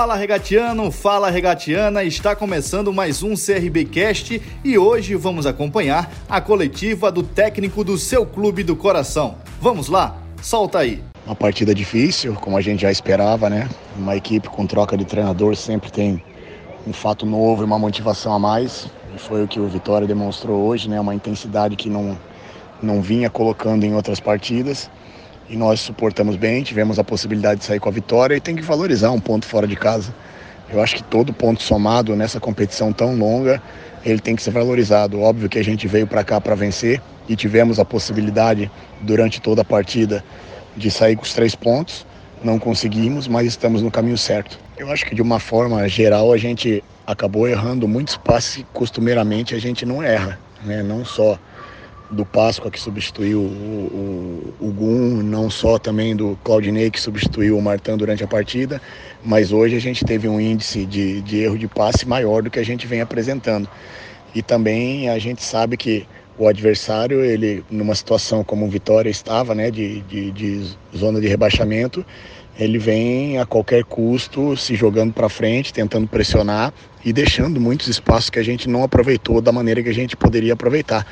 Fala regatiano, fala regatiana, está começando mais um CRB Cast e hoje vamos acompanhar a coletiva do técnico do seu clube do coração. Vamos lá, solta aí. Uma partida difícil, como a gente já esperava, né? Uma equipe com troca de treinador sempre tem um fato novo e uma motivação a mais. Foi o que o Vitória demonstrou hoje, né? Uma intensidade que não, não vinha colocando em outras partidas e nós suportamos bem, tivemos a possibilidade de sair com a vitória e tem que valorizar um ponto fora de casa. Eu acho que todo ponto somado nessa competição tão longa, ele tem que ser valorizado. Óbvio que a gente veio para cá para vencer e tivemos a possibilidade durante toda a partida de sair com os três pontos. Não conseguimos, mas estamos no caminho certo. Eu acho que de uma forma geral a gente acabou errando muitos passes que costumeiramente a gente não erra, né? Não só do Páscoa que substituiu o, o, o Gum, não só também do Claudinei que substituiu o Martin durante a partida, mas hoje a gente teve um índice de, de erro de passe maior do que a gente vem apresentando. E também a gente sabe que o adversário, ele numa situação como o Vitória estava, né, de, de, de zona de rebaixamento, ele vem a qualquer custo se jogando para frente, tentando pressionar e deixando muitos espaços que a gente não aproveitou da maneira que a gente poderia aproveitar.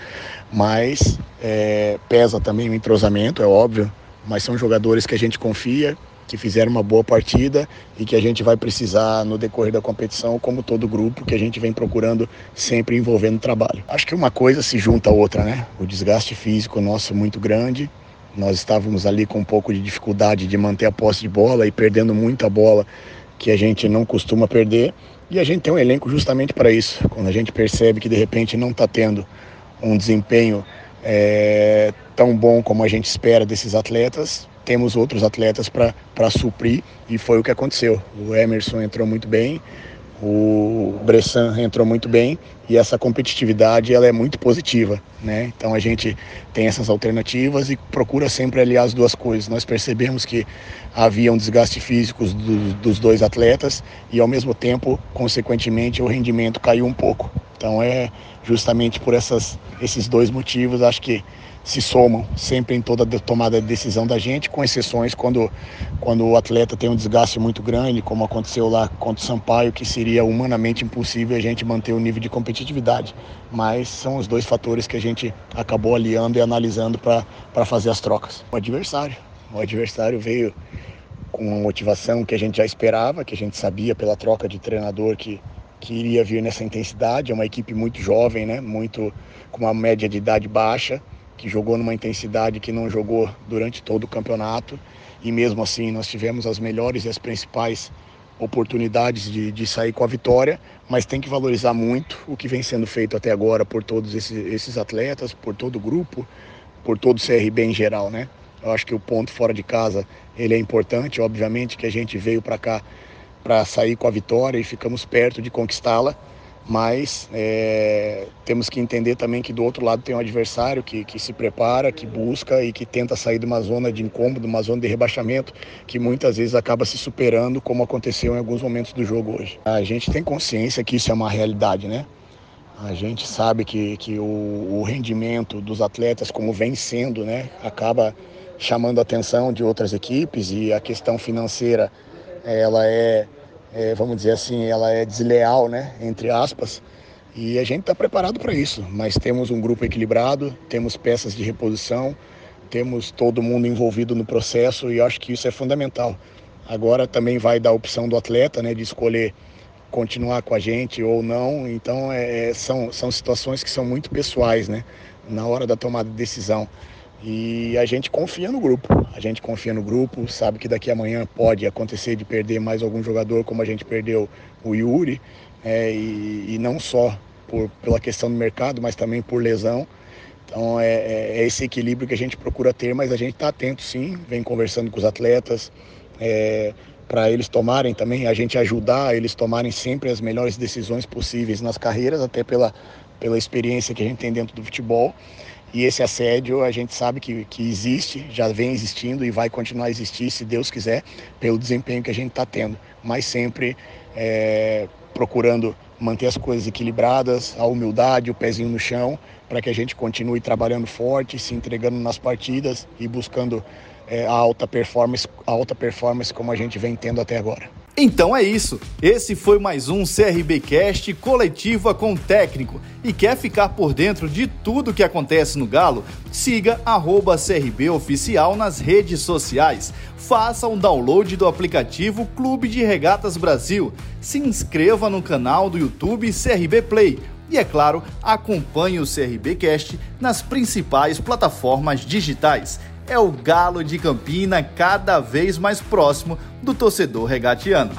Mas é, pesa também o entrosamento, é óbvio, mas são jogadores que a gente confia, que fizeram uma boa partida e que a gente vai precisar no decorrer da competição, como todo grupo, que a gente vem procurando sempre envolvendo trabalho. Acho que uma coisa se junta à outra, né? O desgaste físico nosso muito grande, nós estávamos ali com um pouco de dificuldade de manter a posse de bola e perdendo muita bola que a gente não costuma perder. E a gente tem um elenco justamente para isso. Quando a gente percebe que de repente não está tendo um desempenho é, tão bom como a gente espera desses atletas, temos outros atletas para suprir e foi o que aconteceu. O Emerson entrou muito bem, o Bressan entrou muito bem e essa competitividade ela é muito positiva, né? Então a gente tem essas alternativas e procura sempre aliar as duas coisas. Nós percebemos que havia um desgaste físico do, dos dois atletas e ao mesmo tempo, consequentemente, o rendimento caiu um pouco. Então é justamente por essas, esses dois motivos, acho que se somam sempre em toda tomada de decisão da gente, com exceções quando, quando o atleta tem um desgaste muito grande, como aconteceu lá contra o Sampaio, que seria humanamente impossível a gente manter o nível de competitividade. Mas são os dois fatores que a gente acabou aliando e analisando para fazer as trocas. O adversário. O adversário veio com uma motivação que a gente já esperava, que a gente sabia pela troca de treinador que, que iria vir nessa intensidade. É uma equipe muito jovem, né? muito com uma média de idade baixa que jogou numa intensidade que não jogou durante todo o campeonato. E mesmo assim, nós tivemos as melhores e as principais oportunidades de, de sair com a vitória, mas tem que valorizar muito o que vem sendo feito até agora por todos esses, esses atletas, por todo o grupo, por todo o CRB em geral, né? Eu acho que o ponto fora de casa ele é importante, obviamente que a gente veio para cá para sair com a vitória e ficamos perto de conquistá-la, mas é, temos que entender também que do outro lado tem um adversário que, que se prepara, que busca e que tenta sair de uma zona de incômodo, uma zona de rebaixamento, que muitas vezes acaba se superando, como aconteceu em alguns momentos do jogo hoje. A gente tem consciência que isso é uma realidade, né? A gente sabe que, que o, o rendimento dos atletas, como vem sendo, né, acaba chamando a atenção de outras equipes e a questão financeira, ela é é, vamos dizer assim, ela é desleal, né, entre aspas, e a gente está preparado para isso. Mas temos um grupo equilibrado, temos peças de reposição, temos todo mundo envolvido no processo e acho que isso é fundamental. Agora também vai dar a opção do atleta, né, de escolher continuar com a gente ou não. Então é, é são, são situações que são muito pessoais, né, na hora da tomada de decisão. E a gente confia no grupo. A gente confia no grupo, sabe que daqui amanhã pode acontecer de perder mais algum jogador, como a gente perdeu o Yuri, é, e, e, não só por, pela questão do mercado, mas também por lesão. Então é, é, é esse equilíbrio que a gente procura ter, mas a gente está atento sim, vem conversando com os atletas, é, para eles tomarem também, a gente ajudar eles tomarem sempre as melhores decisões possíveis nas carreiras, até pela, pela experiência que a gente tem dentro do futebol. E esse assédio a gente sabe que, que existe, já vem existindo e vai continuar a existir, se Deus quiser, pelo desempenho que a gente está tendo. Mas sempre é, procurando manter as coisas equilibradas, a humildade, o pezinho no chão, para que a gente continue trabalhando forte, se entregando nas partidas e buscando é, a alta performance, a alta performance como a gente vem tendo até agora. Então é isso. Esse foi mais um CRBcast coletiva com técnico. E quer ficar por dentro de tudo que acontece no Galo? Siga arroba CRB Oficial nas redes sociais. Faça um download do aplicativo Clube de Regatas Brasil. Se inscreva no canal do YouTube CRB Play. E é claro, acompanhe o CRBcast nas principais plataformas digitais é o Galo de Campina cada vez mais próximo do torcedor regatiano.